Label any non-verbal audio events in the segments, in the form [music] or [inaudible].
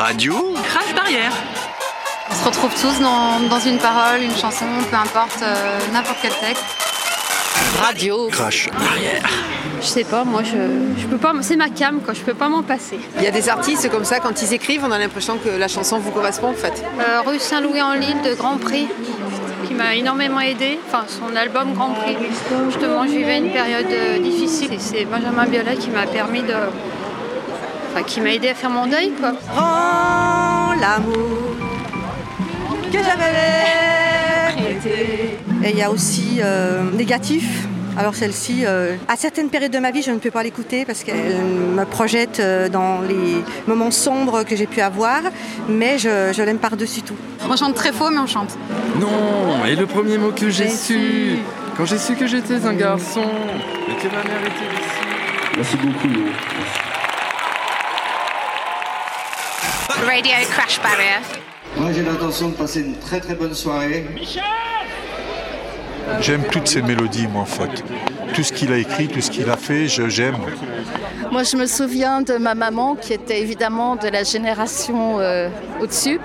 Radio Crash barrière. On se retrouve tous dans, dans une parole, une chanson, peu importe, euh, n'importe quel texte. Radio. Crash Barrière. Je sais pas, moi je, je peux pas, c'est ma cam quoi, je peux pas m'en passer. Il y a des artistes comme ça, quand ils écrivent, on a l'impression que la chanson vous correspond en fait. Euh, rue Saint-Louis-en-Lille de Grand Prix, qui m'a énormément aidé, enfin son album Grand Prix. Justement, je vivais une période euh, difficile et c'est Benjamin Biolay qui m'a permis de. Enfin, qui m'a aidé à faire mon deuil quoi. Rends l'amour que j'avais mérité. Et il y a aussi euh, Négatif. Alors celle-ci, euh, à certaines périodes de ma vie, je ne peux pas l'écouter parce qu'elle me projette euh, dans les moments sombres que j'ai pu avoir, mais je, je l'aime par-dessus tout. On chante très faux, mais on chante. Non, et le premier mot que j'ai su. quand j'ai su que j'étais un garçon, et que ma mère était ici. Merci beaucoup. Radio Crash Barrier. Moi j'ai l'intention de passer une très très bonne soirée. J'aime toutes ces mélodies, moi, en fait. Tout ce qu'il a écrit, tout ce qu'il a fait, je- j'aime. Moi, je me souviens de ma maman qui était évidemment de la génération euh, au-dessus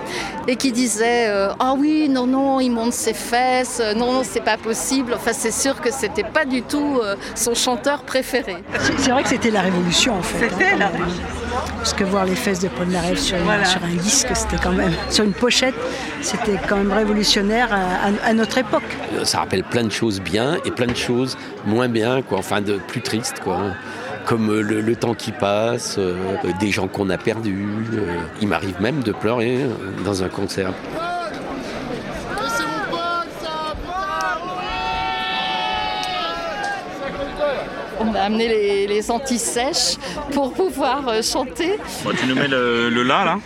et qui disait euh, Ah oui, non, non, il monte ses fesses, euh, non, non, c'est pas possible. Enfin, c'est sûr que c'était pas du tout euh, son chanteur préféré. C'est vrai que c'était la révolution en fait. C'était la Parce que voir les fesses de Paul Naref sur, sur un disque, c'était quand même. Sur une pochette, c'était quand même révolutionnaire à, à- à notre époque. ça rappelle plein de choses bien et plein de choses moins bien, quoi. Enfin, de plus tristes, quoi. Comme euh, le, le temps qui passe, euh, des gens qu'on a perdus. euh. il m'arrive même de pleurer dans un concert. On a amené les, les anti-sèches pour pouvoir euh, chanter. tu nous mets le, le la là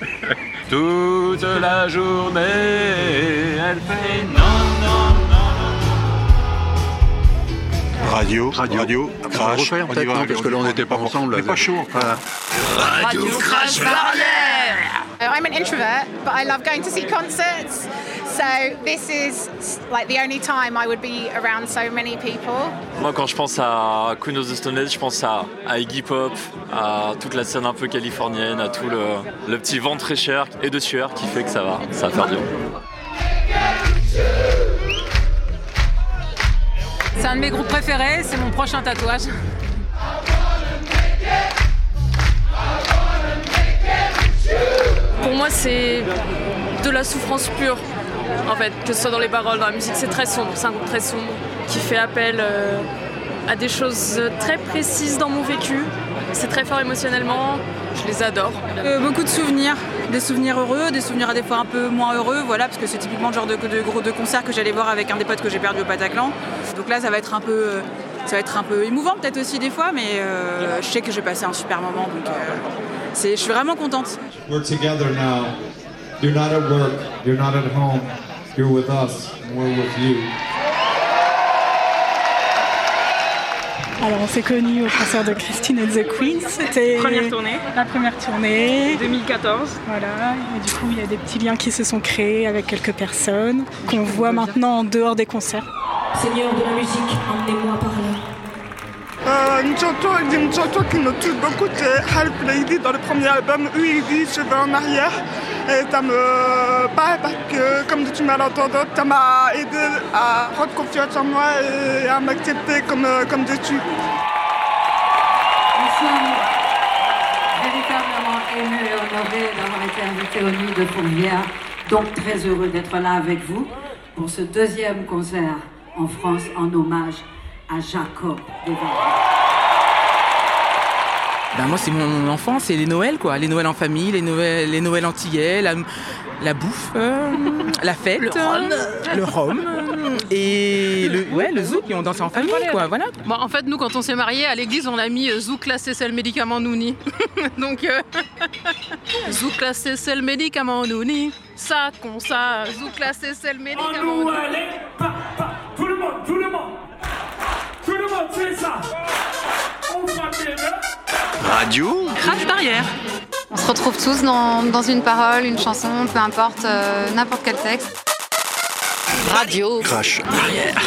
Toute la journée, elle fait non, non, Radio, radio, On va crash. refaire, on y peut-être, va, non, parce que là, on n'était pas on- ensemble, On pas chaud encore. Radio Crash Barrière. Uh, I'm an introvert, but I love going to see concerts. So this is like the only time I would be around so many people. Moi, quand je pense à Queen of the Stone Age, je pense à, à Iggy Pop, à toute la scène un peu californienne, à tout le, le petit vent de fraîcheur et de sueur qui fait que ça va, ça va faire du bien. C'est un de mes groupes préférés, c'est mon prochain tatouage. C'est de la souffrance pure. En fait, que ce soit dans les paroles, dans la musique, c'est très sombre. C'est un groupe très sombre qui fait appel euh, à des choses très précises dans mon vécu. C'est très fort émotionnellement. Je les adore. Euh, beaucoup de souvenirs, des souvenirs heureux, des souvenirs des fois un peu moins heureux, voilà, parce que c'est typiquement le genre de, gros- de concert que j'allais voir avec un des potes que j'ai perdu au Bataclan. Donc là, ça va être un peu, euh, ça va être un peu émouvant peut-être aussi des fois, mais je sais que je vais passer un super moment, je suis vraiment contente. We're together now. You're not at work. You're not at home. You're with us. And we're with you. Alors on s'est connus au concert de Christine and the Queens. C'était Première tournée. la première tournée. 2014. Voilà, et du coup il y a des petits liens qui se sont créés avec quelques personnes qu'on voit maintenant en dehors des concerts. Seigneur de la musique, emmenez-moi par une chanson, une qui me touche beaucoup, c'est Half Lady dans le premier album Je vais en arrière. Et ça me parle parce que, comme tu m'as entendu, ça m'a aidé à prendre confiance en moi et à m'accepter comme, euh, comme je. Nous sommes véritablement émus et honorés d'avoir été invités aux Nuits de Fourvière. Donc très heureux d'être là avec vous pour ce deuxième concert en France en hommage à Jacob Desvarieux. Ben moi, c'est mon enfance, c'est les Noëls, quoi. Les Noëls en famille, les Noëls, les Noëls antillais, la, la bouffe, euh, la fête, le rhum, le rhum et le, ouais, le zouk, et on dansait en famille, quoi. Voilà. Bon, en fait, nous, quand on s'est mariés à l'église, on a mis euh, Zouk classé c'est le médicament Nouni. [laughs] Donc, euh, [laughs] Zouk classé c'est le médicament Nouni. Ça, con ça, Zouk classé c'est le médicament Nouni. Tout le monde, tout le monde, tout le monde, c'est ça. On va Radio Crash barrière. On se retrouve tous dans, dans une parole, une chanson, peu importe, euh, n'importe quel texte. Radio. Crash Barrière.